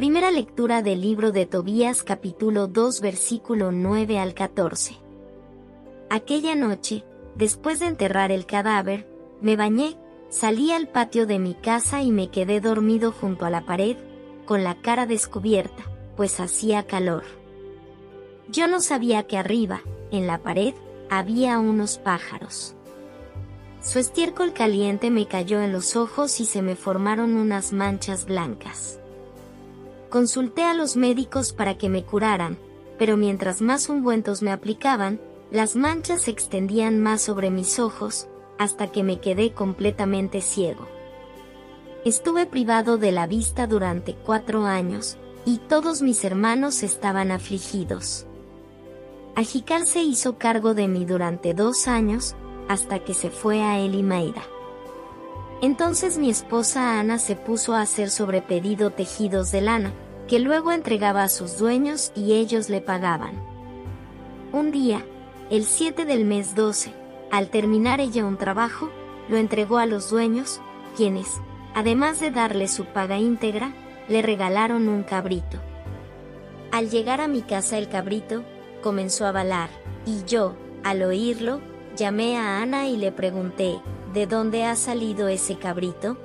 Primera lectura del libro de Tobías capítulo 2 versículo 9 al 14. Aquella noche, después de enterrar el cadáver, me bañé, salí al patio de mi casa y me quedé dormido junto a la pared, con la cara descubierta, pues hacía calor. Yo no sabía que arriba, en la pared, había unos pájaros. Su estiércol caliente me cayó en los ojos y se me formaron unas manchas blancas. Consulté a los médicos para que me curaran, pero mientras más ungüentos me aplicaban, las manchas se extendían más sobre mis ojos, hasta que me quedé completamente ciego. Estuve privado de la vista durante cuatro años, y todos mis hermanos estaban afligidos. Ajical se hizo cargo de mí durante dos años, hasta que se fue a Elimaida. Entonces mi esposa Ana se puso a hacer sobre pedido tejidos de lana, que luego entregaba a sus dueños y ellos le pagaban. Un día, el 7 del mes 12, al terminar ella un trabajo, lo entregó a los dueños, quienes, además de darle su paga íntegra, le regalaron un cabrito. Al llegar a mi casa el cabrito, comenzó a balar, y yo, al oírlo, llamé a Ana y le pregunté, ¿De dónde ha salido ese cabrito?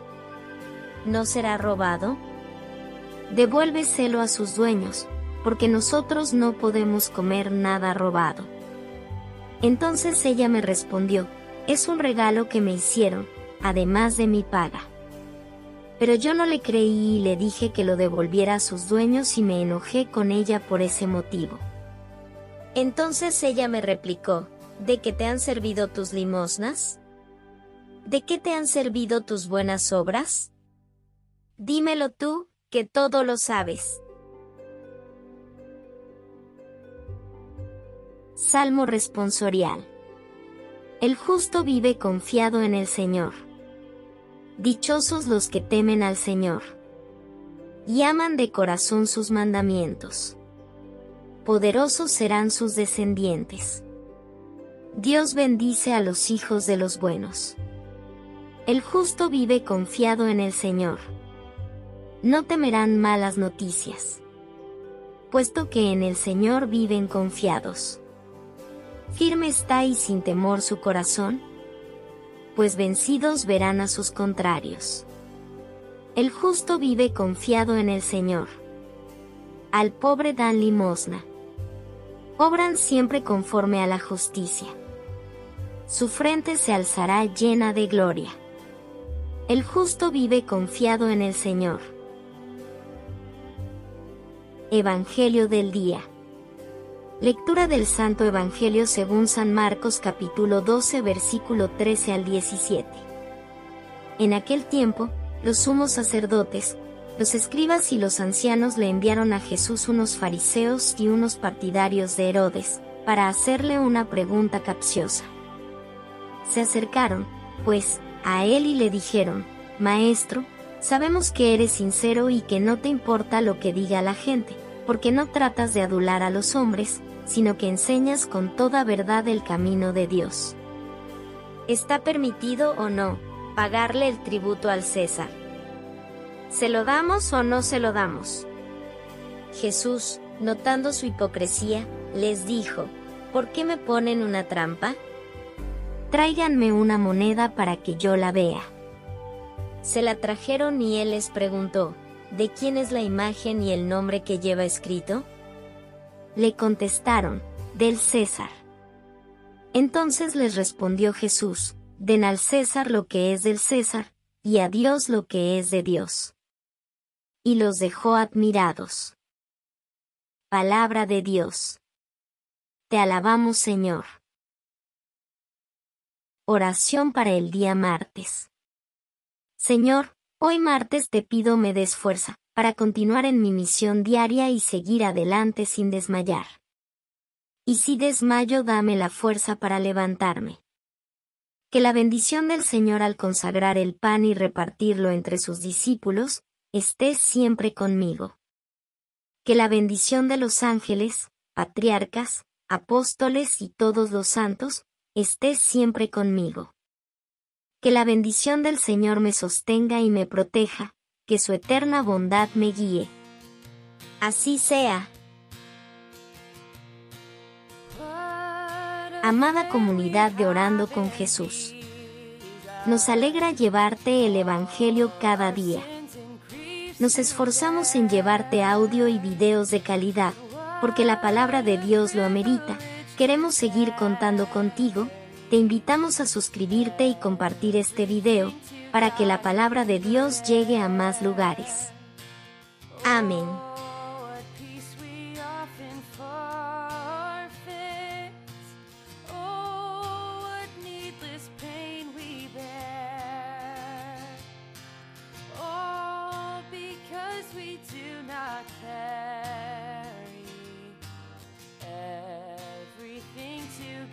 ¿No será robado? Devuélveselo a sus dueños, porque nosotros no podemos comer nada robado. Entonces ella me respondió, es un regalo que me hicieron, además de mi paga. Pero yo no le creí y le dije que lo devolviera a sus dueños y me enojé con ella por ese motivo. Entonces ella me replicó, ¿de qué te han servido tus limosnas? ¿De qué te han servido tus buenas obras? Dímelo tú, que todo lo sabes. Salmo responsorial. El justo vive confiado en el Señor. Dichosos los que temen al Señor y aman de corazón sus mandamientos. Poderosos serán sus descendientes. Dios bendice a los hijos de los buenos. El justo vive confiado en el Señor. No temerán malas noticias, puesto que en el Señor viven confiados. Firme está y sin temor su corazón, pues vencidos verán a sus contrarios. El justo vive confiado en el Señor. Al pobre dan limosna. Obran siempre conforme a la justicia. Su frente se alzará llena de gloria. El justo vive confiado en el Señor. Evangelio del Día. Lectura del Santo Evangelio según San Marcos capítulo 12 versículo 13 al 17. En aquel tiempo, los sumos sacerdotes, los escribas y los ancianos le enviaron a Jesús unos fariseos y unos partidarios de Herodes, para hacerle una pregunta capciosa. Se acercaron, pues, a él y le dijeron, Maestro, sabemos que eres sincero y que no te importa lo que diga la gente, porque no tratas de adular a los hombres, sino que enseñas con toda verdad el camino de Dios. ¿Está permitido o no pagarle el tributo al César? ¿Se lo damos o no se lo damos? Jesús, notando su hipocresía, les dijo, ¿por qué me ponen una trampa? Tráiganme una moneda para que yo la vea. Se la trajeron y él les preguntó, ¿de quién es la imagen y el nombre que lleva escrito? Le contestaron, del César. Entonces les respondió Jesús, den al César lo que es del César, y a Dios lo que es de Dios. Y los dejó admirados. Palabra de Dios. Te alabamos Señor. Oración para el día martes. Señor, hoy martes te pido me des fuerza, para continuar en mi misión diaria y seguir adelante sin desmayar. Y si desmayo dame la fuerza para levantarme. Que la bendición del Señor al consagrar el pan y repartirlo entre sus discípulos, esté siempre conmigo. Que la bendición de los ángeles, patriarcas, apóstoles y todos los santos, esté siempre conmigo. Que la bendición del Señor me sostenga y me proteja, que su eterna bondad me guíe. Así sea. Amada comunidad de Orando con Jesús. Nos alegra llevarte el Evangelio cada día. Nos esforzamos en llevarte audio y videos de calidad, porque la palabra de Dios lo amerita. Queremos seguir contando contigo, te invitamos a suscribirte y compartir este video, para que la palabra de Dios llegue a más lugares. Amén.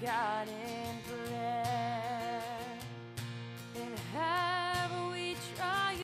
got it.